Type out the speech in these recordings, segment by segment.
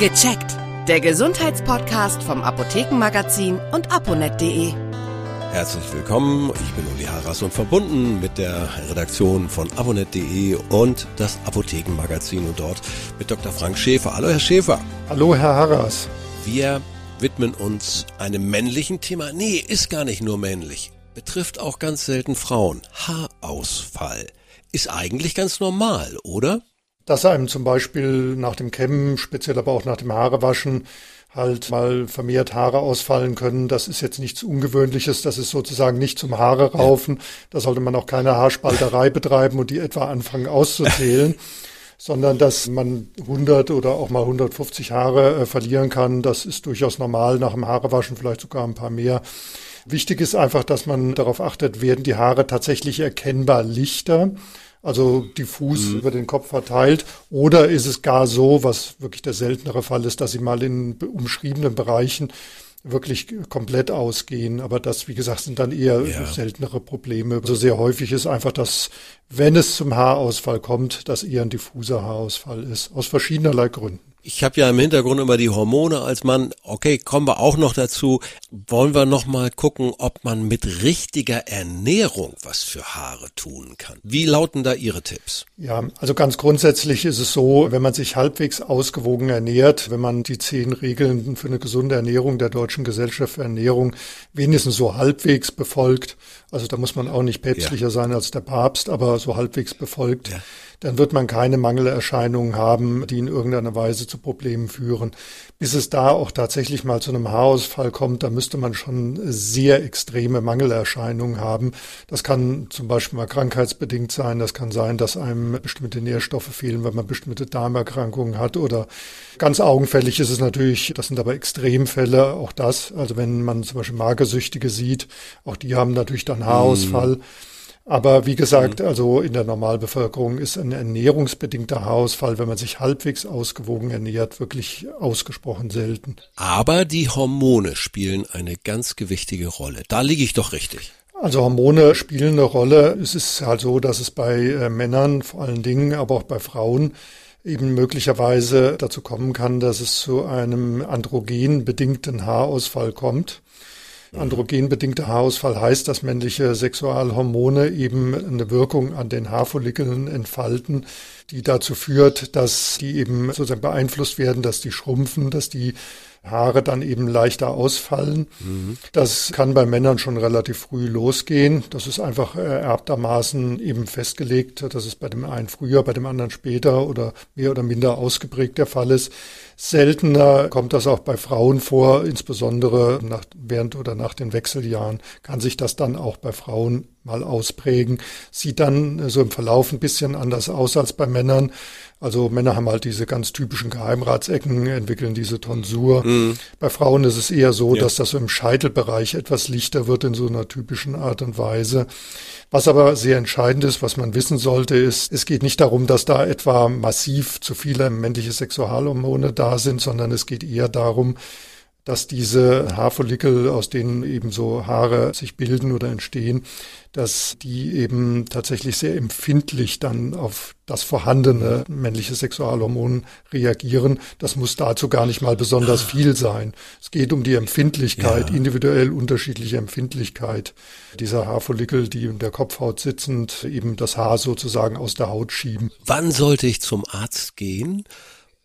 Gecheckt. Der Gesundheitspodcast vom Apothekenmagazin und aponet.de. Herzlich willkommen, ich bin Uli Harras und verbunden mit der Redaktion von abonet.de und das Apothekenmagazin und dort mit Dr. Frank Schäfer. Hallo Herr Schäfer. Hallo Herr Harras. Wir widmen uns einem männlichen Thema. Nee, ist gar nicht nur männlich. Betrifft auch ganz selten Frauen. Haarausfall. Ist eigentlich ganz normal, oder? Dass einem zum Beispiel nach dem Kämmen, speziell aber auch nach dem Haarewaschen, halt mal vermehrt Haare ausfallen können. Das ist jetzt nichts Ungewöhnliches. Das ist sozusagen nicht zum Haare raufen. Ja. Da sollte man auch keine Haarspalterei betreiben und die etwa anfangen auszuzählen. sondern dass man 100 oder auch mal 150 Haare äh, verlieren kann. Das ist durchaus normal nach dem Haarewaschen, vielleicht sogar ein paar mehr. Wichtig ist einfach, dass man darauf achtet, werden die Haare tatsächlich erkennbar lichter also diffus mhm. über den Kopf verteilt? Oder ist es gar so, was wirklich der seltenere Fall ist, dass sie mal in umschriebenen Bereichen wirklich komplett ausgehen. Aber das, wie gesagt, sind dann eher ja. seltenere Probleme. So also sehr häufig ist einfach, dass, wenn es zum Haarausfall kommt, dass eher ein diffuser Haarausfall ist. Aus verschiedenerlei Gründen. Ich habe ja im Hintergrund immer die Hormone als Mann. Okay, kommen wir auch noch dazu. Wollen wir noch mal gucken, ob man mit richtiger Ernährung was für Haare tun kann? Wie lauten da Ihre Tipps? Ja, also ganz grundsätzlich ist es so, wenn man sich halbwegs ausgewogen ernährt, wenn man die zehn Regeln für eine gesunde Ernährung der Deutschen Gesellschaft für Ernährung wenigstens so halbwegs befolgt, also da muss man auch nicht päpstlicher ja. sein als der Papst, aber so halbwegs befolgt. Ja dann wird man keine Mangelerscheinungen haben, die in irgendeiner Weise zu Problemen führen. Bis es da auch tatsächlich mal zu einem Haarausfall kommt, da müsste man schon sehr extreme Mangelerscheinungen haben. Das kann zum Beispiel mal krankheitsbedingt sein. Das kann sein, dass einem bestimmte Nährstoffe fehlen, wenn man bestimmte Darmerkrankungen hat oder ganz augenfällig ist es natürlich, das sind aber Extremfälle, auch das. Also wenn man zum Beispiel Magersüchtige sieht, auch die haben natürlich dann Haarausfall. Mhm. Aber wie gesagt, mhm. also in der Normalbevölkerung ist ein ernährungsbedingter Haarausfall, wenn man sich halbwegs ausgewogen ernährt, wirklich ausgesprochen selten. Aber die Hormone spielen eine ganz gewichtige Rolle. Da liege ich doch richtig. Also Hormone spielen eine Rolle. Es ist halt so, dass es bei äh, Männern vor allen Dingen, aber auch bei Frauen eben möglicherweise dazu kommen kann, dass es zu einem androgenbedingten Haarausfall kommt. Androgenbedingter Haarausfall heißt, dass männliche Sexualhormone eben eine Wirkung an den Haarfollikeln entfalten, die dazu führt, dass die eben sozusagen beeinflusst werden, dass die schrumpfen, dass die Haare dann eben leichter ausfallen. Mhm. Das kann bei Männern schon relativ früh losgehen. Das ist einfach ererbtermaßen eben festgelegt, dass es bei dem einen früher, bei dem anderen später oder mehr oder minder ausgeprägt der Fall ist. Seltener kommt das auch bei Frauen vor, insbesondere nach, während oder nach den Wechseljahren kann sich das dann auch bei Frauen mal ausprägen. Sieht dann so im Verlauf ein bisschen anders aus als bei Männern. Also Männer haben halt diese ganz typischen Geheimratsecken, entwickeln diese Tonsur. Mhm. Bei Frauen ist es eher so, ja. dass das so im Scheitelbereich etwas lichter wird in so einer typischen Art und Weise. Was aber sehr entscheidend ist, was man wissen sollte, ist, es geht nicht darum, dass da etwa massiv zu viele männliche Sexualhormone da sind, sondern es geht eher darum, dass diese Haarfollikel, aus denen eben so Haare sich bilden oder entstehen, dass die eben tatsächlich sehr empfindlich dann auf das vorhandene männliche Sexualhormon reagieren. Das muss dazu gar nicht mal besonders viel sein. Es geht um die Empfindlichkeit, ja. individuell unterschiedliche Empfindlichkeit dieser Haarfollikel, die in der Kopfhaut sitzend eben das Haar sozusagen aus der Haut schieben. Wann sollte ich zum Arzt gehen?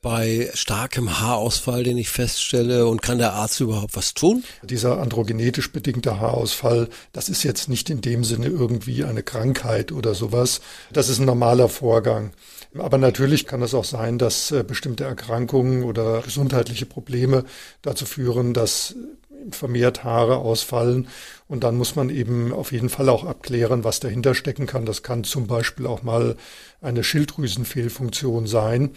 Bei starkem Haarausfall, den ich feststelle? Und kann der Arzt überhaupt was tun? Dieser androgenetisch bedingte Haarausfall, das ist jetzt nicht in dem Sinne irgendwie eine Krankheit oder sowas. Das ist ein normaler Vorgang. Aber natürlich kann es auch sein, dass äh, bestimmte Erkrankungen oder gesundheitliche Probleme dazu führen, dass vermehrt Haare ausfallen. Und dann muss man eben auf jeden Fall auch abklären, was dahinter stecken kann. Das kann zum Beispiel auch mal eine Schilddrüsenfehlfunktion sein.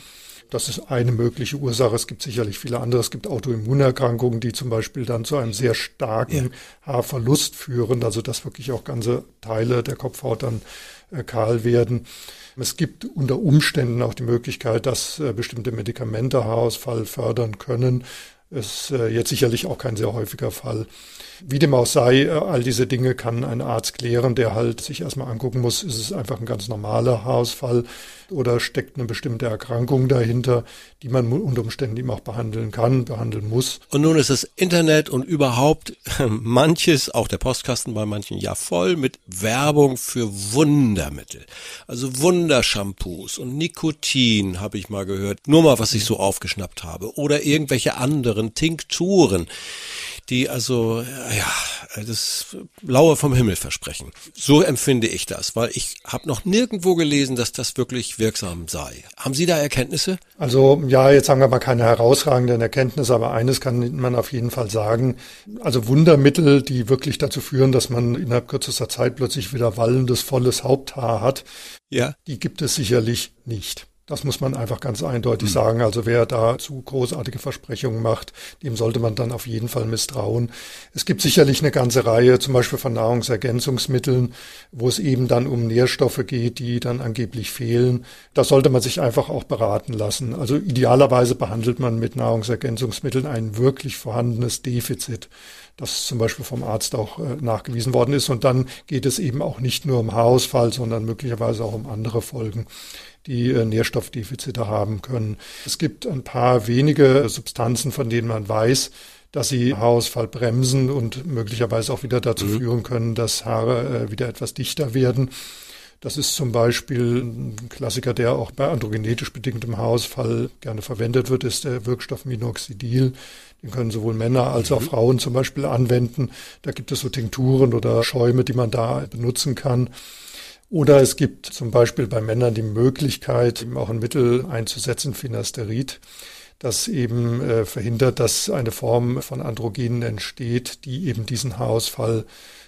Das ist eine mögliche Ursache. Es gibt sicherlich viele andere. Es gibt Autoimmunerkrankungen, die zum Beispiel dann zu einem sehr starken. Haarverlust führen, also dass wirklich auch ganze Teile der Kopfhaut dann äh, kahl werden. Es gibt unter Umständen auch die Möglichkeit, dass äh, bestimmte Medikamente Haarausfall fördern können. Ist äh, jetzt sicherlich auch kein sehr häufiger Fall. Wie dem auch sei, äh, all diese Dinge kann ein Arzt klären, der halt sich erstmal angucken muss, ist es einfach ein ganz normaler Haarausfall, oder steckt eine bestimmte Erkrankung dahinter, die man unter Umständen eben auch behandeln kann, behandeln muss. Und nun ist das Internet und überhaupt manches, auch der Postkasten bei manchen ja voll mit Werbung für Wundermittel. Also Wundershampoos und Nikotin habe ich mal gehört. Nur mal, was ich so aufgeschnappt habe. Oder irgendwelche anderen Tinkturen die also ja das Laue vom Himmel versprechen. So empfinde ich das, weil ich habe noch nirgendwo gelesen, dass das wirklich wirksam sei. Haben Sie da Erkenntnisse? Also ja, jetzt sagen wir mal keine herausragenden Erkenntnisse, aber eines kann man auf jeden Fall sagen. Also Wundermittel, die wirklich dazu führen, dass man innerhalb kürzester Zeit plötzlich wieder wallendes, volles Haupthaar hat, ja. die gibt es sicherlich nicht. Das muss man einfach ganz eindeutig mhm. sagen. Also wer da zu großartige Versprechungen macht, dem sollte man dann auf jeden Fall misstrauen. Es gibt sicherlich eine ganze Reihe, zum Beispiel von Nahrungsergänzungsmitteln, wo es eben dann um Nährstoffe geht, die dann angeblich fehlen. Da sollte man sich einfach auch beraten lassen. Also idealerweise behandelt man mit Nahrungsergänzungsmitteln ein wirklich vorhandenes Defizit das zum Beispiel vom Arzt auch äh, nachgewiesen worden ist. Und dann geht es eben auch nicht nur um Haarausfall, sondern möglicherweise auch um andere Folgen die äh, Nährstoffdefizite haben können. Es gibt ein paar wenige Substanzen, von denen man weiß, dass sie Haarausfall bremsen und möglicherweise auch wieder dazu mhm. führen können, dass Haare äh, wieder etwas dichter werden. Das ist zum Beispiel ein Klassiker, der auch bei androgenetisch bedingtem Haarausfall gerne verwendet wird, ist der Wirkstoff Minoxidil. Den können sowohl Männer als auch. Frauen zum Beispiel anwenden. Da gibt es so Tinkturen oder Schäume, die man da benutzen kann. Oder es gibt zum Beispiel bei Männern die Möglichkeit, eben auch ein Mittel einzusetzen, Finasterid, das eben äh, verhindert, dass eine Form von Androgenen entsteht, die eben diesen Haarausfall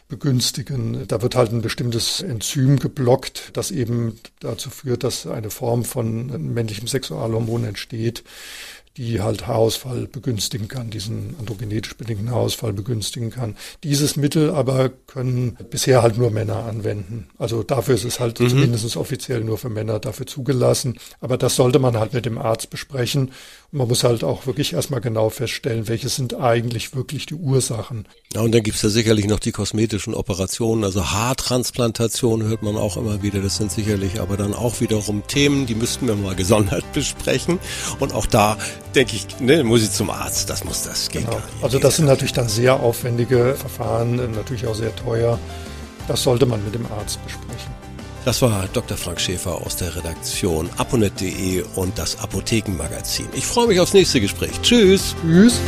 begünstigen. Da wird halt ein bestimmtes Enzym geblockt, das eben dazu führt, dass eine Form von männlichem Sexualhormon entsteht, die halt Haarausfall begünstigen kann, diesen androgenetisch bedingten Haarausfall begünstigen kann. Dieses Mittel aber können bisher halt nur Männer anwenden. Also dafür ist es halt mhm. zumindest offiziell nur für Männer dafür zugelassen. Aber das sollte man halt mit dem Arzt besprechen. Man muss halt auch wirklich erstmal genau feststellen, welche sind eigentlich wirklich die Ursachen. Ja, und dann gibt's ja sicherlich noch die kosmetischen Operationen, also Haartransplantation hört man auch immer wieder. Das sind sicherlich aber dann auch wiederum Themen, die müssten wir mal gesondert besprechen. Und auch da denke ich, ne, muss ich zum Arzt, das muss das gehen. Genau. Also das sind natürlich dann sehr aufwendige Verfahren, natürlich auch sehr teuer. Das sollte man mit dem Arzt besprechen. Das war Dr. Frank Schäfer aus der Redaktion aponet.de und das Apothekenmagazin. Ich freue mich aufs nächste Gespräch. Tschüss. Tschüss.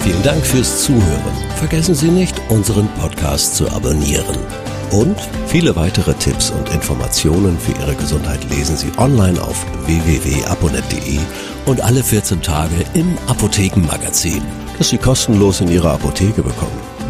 Vielen Dank fürs Zuhören. Vergessen Sie nicht, unseren Podcast zu abonnieren. Und viele weitere Tipps und Informationen für Ihre Gesundheit lesen Sie online auf www.aponet.de und alle 14 Tage im Apothekenmagazin, das Sie kostenlos in Ihrer Apotheke bekommen.